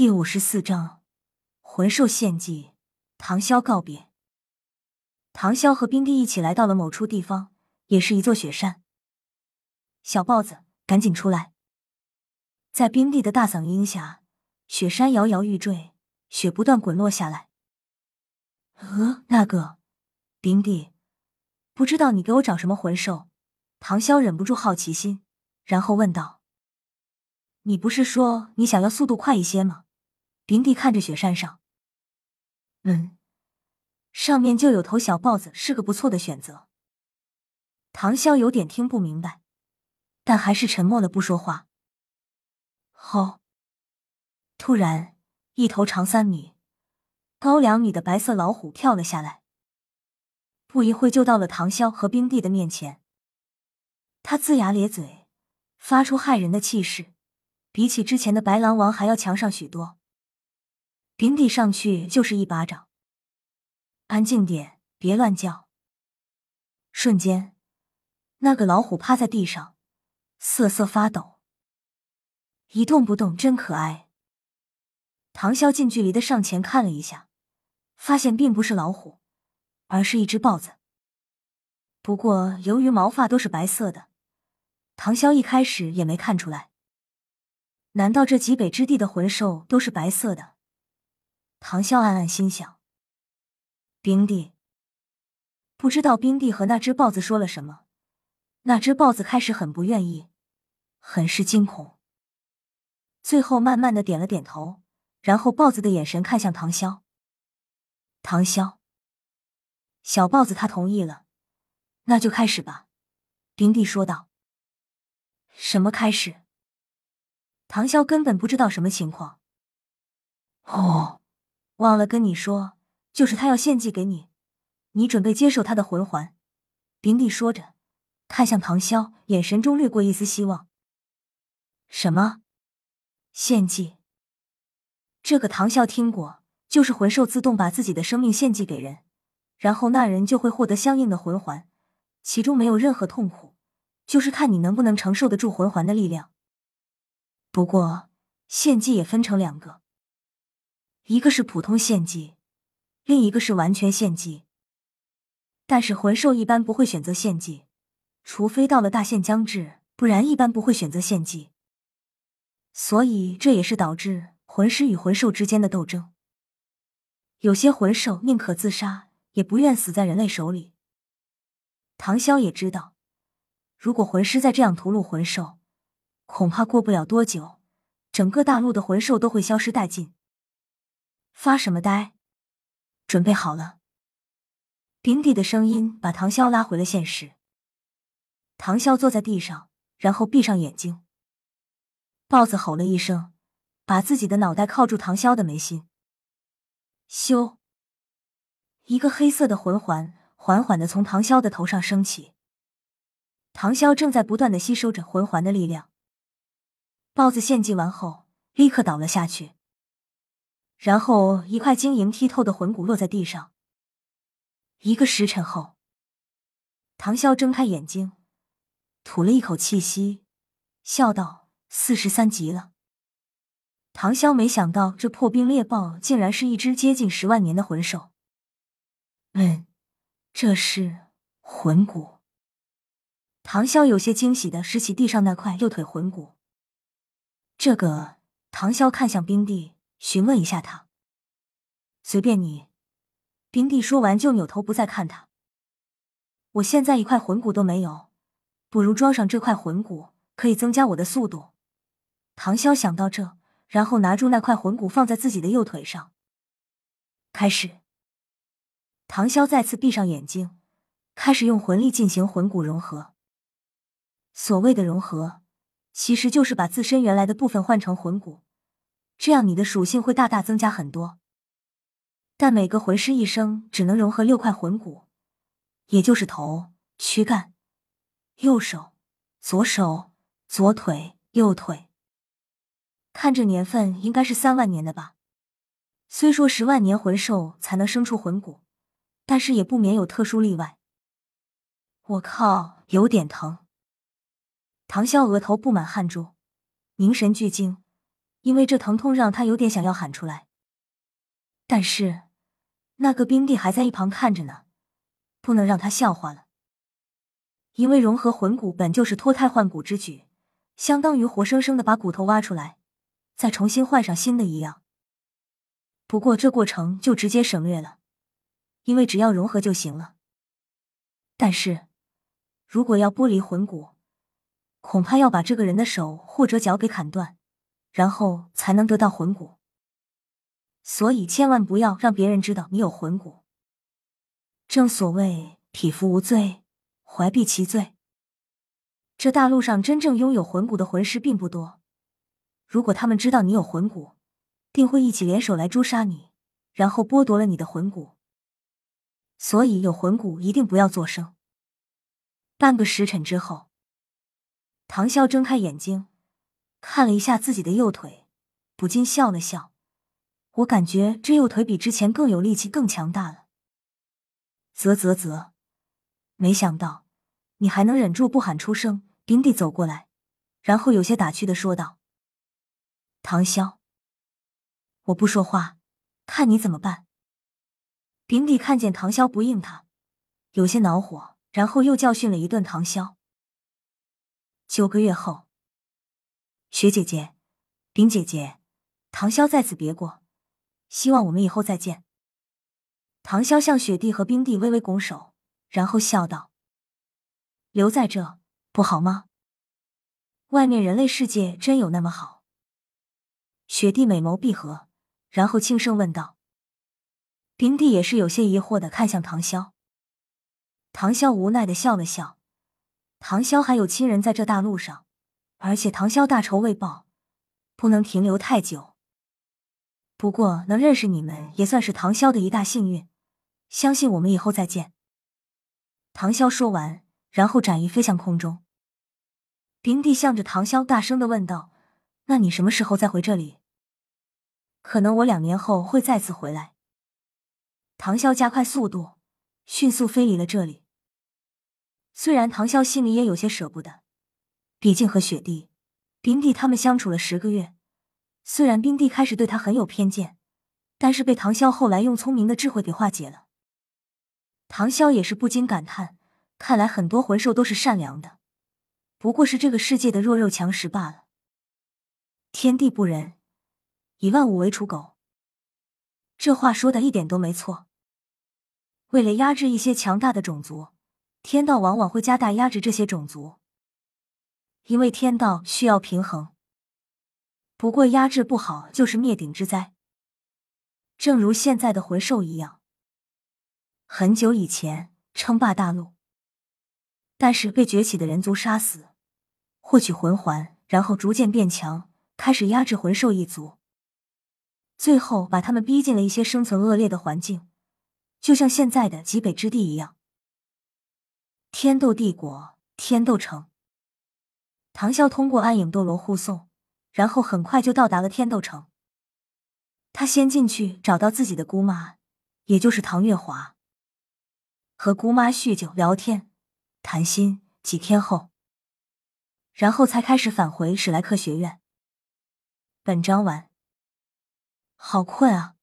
第五十四章魂兽献祭。唐潇告别。唐潇和冰帝一起来到了某处地方，也是一座雪山。小豹子，赶紧出来！在冰帝的大嗓音下，雪山摇摇欲坠，雪不断滚落下来。呃，那个冰帝，不知道你给我找什么魂兽？唐潇忍不住好奇心，然后问道：“你不是说你想要速度快一些吗？”冰帝看着雪山上，嗯，上面就有头小豹子，是个不错的选择。唐潇有点听不明白，但还是沉默了，不说话。好！突然，一头长三米、高两米的白色老虎跳了下来，不一会就到了唐潇和冰帝的面前。他龇牙咧嘴，发出骇人的气势，比起之前的白狼王还要强上许多。平地上去就是一巴掌，安静点，别乱叫。瞬间，那个老虎趴在地上，瑟瑟发抖，一动不动，真可爱。唐潇近距离的上前看了一下，发现并不是老虎，而是一只豹子。不过由于毛发都是白色的，唐潇一开始也没看出来。难道这极北之地的魂兽都是白色的？唐啸暗暗心想：“冰帝，不知道冰帝和那只豹子说了什么。那只豹子开始很不愿意，很是惊恐，最后慢慢的点了点头，然后豹子的眼神看向唐潇。唐潇，小豹子他同意了，那就开始吧。”冰帝说道。“什么开始？”唐潇根本不知道什么情况。哦。忘了跟你说，就是他要献祭给你，你准备接受他的魂环。冰帝说着，看向唐潇，眼神中掠过一丝希望。什么？献祭？这个唐啸听过，就是魂兽自动把自己的生命献祭给人，然后那人就会获得相应的魂环，其中没有任何痛苦，就是看你能不能承受得住魂环的力量。不过，献祭也分成两个。一个是普通献祭，另一个是完全献祭。但是魂兽一般不会选择献祭，除非到了大限将至，不然一般不会选择献祭。所以这也是导致魂师与魂兽之间的斗争。有些魂兽宁可自杀，也不愿死在人类手里。唐潇也知道，如果魂师再这样屠戮魂兽，恐怕过不了多久，整个大陆的魂兽都会消失殆尽。发什么呆？准备好了。冰帝的声音把唐潇拉回了现实。唐潇坐在地上，然后闭上眼睛。豹子吼了一声，把自己的脑袋靠住唐潇的眉心。咻！一个黑色的魂环缓缓的从唐潇的头上升起。唐潇正在不断的吸收着魂环的力量。豹子献祭完后，立刻倒了下去。然后，一块晶莹剔透的魂骨落在地上。一个时辰后，唐潇睁开眼睛，吐了一口气息，笑道：“四十三级了。”唐潇没想到，这破冰猎豹竟然是一只接近十万年的魂兽。嗯，这是魂骨。唐潇有些惊喜的拾起地上那块右腿魂骨。这个，唐潇看向冰帝。询问一下他，随便你。冰帝说完就扭头不再看他。我现在一块魂骨都没有，不如装上这块魂骨，可以增加我的速度。唐潇想到这，然后拿住那块魂骨放在自己的右腿上，开始。唐潇再次闭上眼睛，开始用魂力进行魂骨融合。所谓的融合，其实就是把自身原来的部分换成魂骨。这样你的属性会大大增加很多，但每个魂师一生只能融合六块魂骨，也就是头、躯干、右手、左手、左腿、右腿。看这年份，应该是三万年的吧？虽说十万年魂兽才能生出魂骨，但是也不免有特殊例外。我靠，有点疼。唐潇额头布满汗珠，凝神聚精。因为这疼痛让他有点想要喊出来。但是那个冰帝还在一旁看着呢，不能让他笑话了。因为融合魂骨本就是脱胎换骨之举，相当于活生生的把骨头挖出来，再重新换上新的一样。不过这过程就直接省略了，因为只要融合就行了。但是如果要剥离魂骨，恐怕要把这个人的手或者脚给砍断，然后才能得到魂骨。所以千万不要让别人知道你有魂骨。正所谓匹夫无罪。怀璧其罪。这大陆上真正拥有魂骨的魂师并不多，如果他们知道你有魂骨，定会一起联手来诛杀你，然后剥夺了你的魂骨。所以有魂骨一定不要作声。半个时辰之后，唐潇睁开眼睛，看了一下自己的右腿，不禁笑了笑。我感觉这右腿比之前更有力气，更强大了。啧啧啧。没想到你还能忍住不喊出声。冰帝走过来，然后有些打趣的说道：“唐潇，我不说话，看你怎么办。”冰帝看见唐潇不应他，有些恼火，然后又教训了一顿唐潇。九个月后，雪姐姐、冰姐姐，唐潇在此别过，希望我们以后再见。唐潇向雪帝和冰帝微微拱手。然后笑道：“留在这不好吗？外面人类世界真有那么好？”雪帝美眸闭合，然后轻声问道：“冰帝也是有些疑惑的看向唐潇。”唐潇无奈的笑了笑。唐潇还有亲人在这大陆上，而且唐潇大仇未报，不能停留太久。不过能认识你们也算是唐潇的一大幸运，相信我们以后再见。唐潇说完，然后展翼飞向空中。冰帝向着唐潇大声的问道：“那你什么时候再回这里？”“可能我两年后会再次回来。”唐潇加快速度，迅速飞离了这里。虽然唐潇心里也有些舍不得，毕竟和雪帝、冰帝他们相处了十个月。虽然冰帝开始对他很有偏见，但是被唐潇后来用聪明的智慧给化解了。唐潇也是不禁感叹：看来很多魂兽都是善良的，不过是这个世界的弱肉强食罢了。天地不仁，以万物为刍狗。这话说的一点都没错。为了压制一些强大的种族，天道往往会加大压制这些种族，因为天道需要平衡。不过压制不好就是灭顶之灾，正如现在的魂兽一样。很久以前称霸大陆，但是被崛起的人族杀死，获取魂环，然后逐渐变强，开始压制魂兽一族，最后把他们逼进了一些生存恶劣的环境，就像现在的极北之地一样。天斗帝国，天斗城。唐啸通过暗影斗罗护送，然后很快就到达了天斗城。他先进去找到自己的姑妈，也就是唐月华。和姑妈叙旧、聊天、谈心，几天后，然后才开始返回史莱克学院。本章完。好困啊，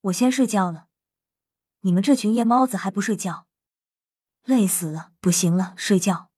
我先睡觉了。你们这群夜猫子还不睡觉？累死了，不行了，睡觉。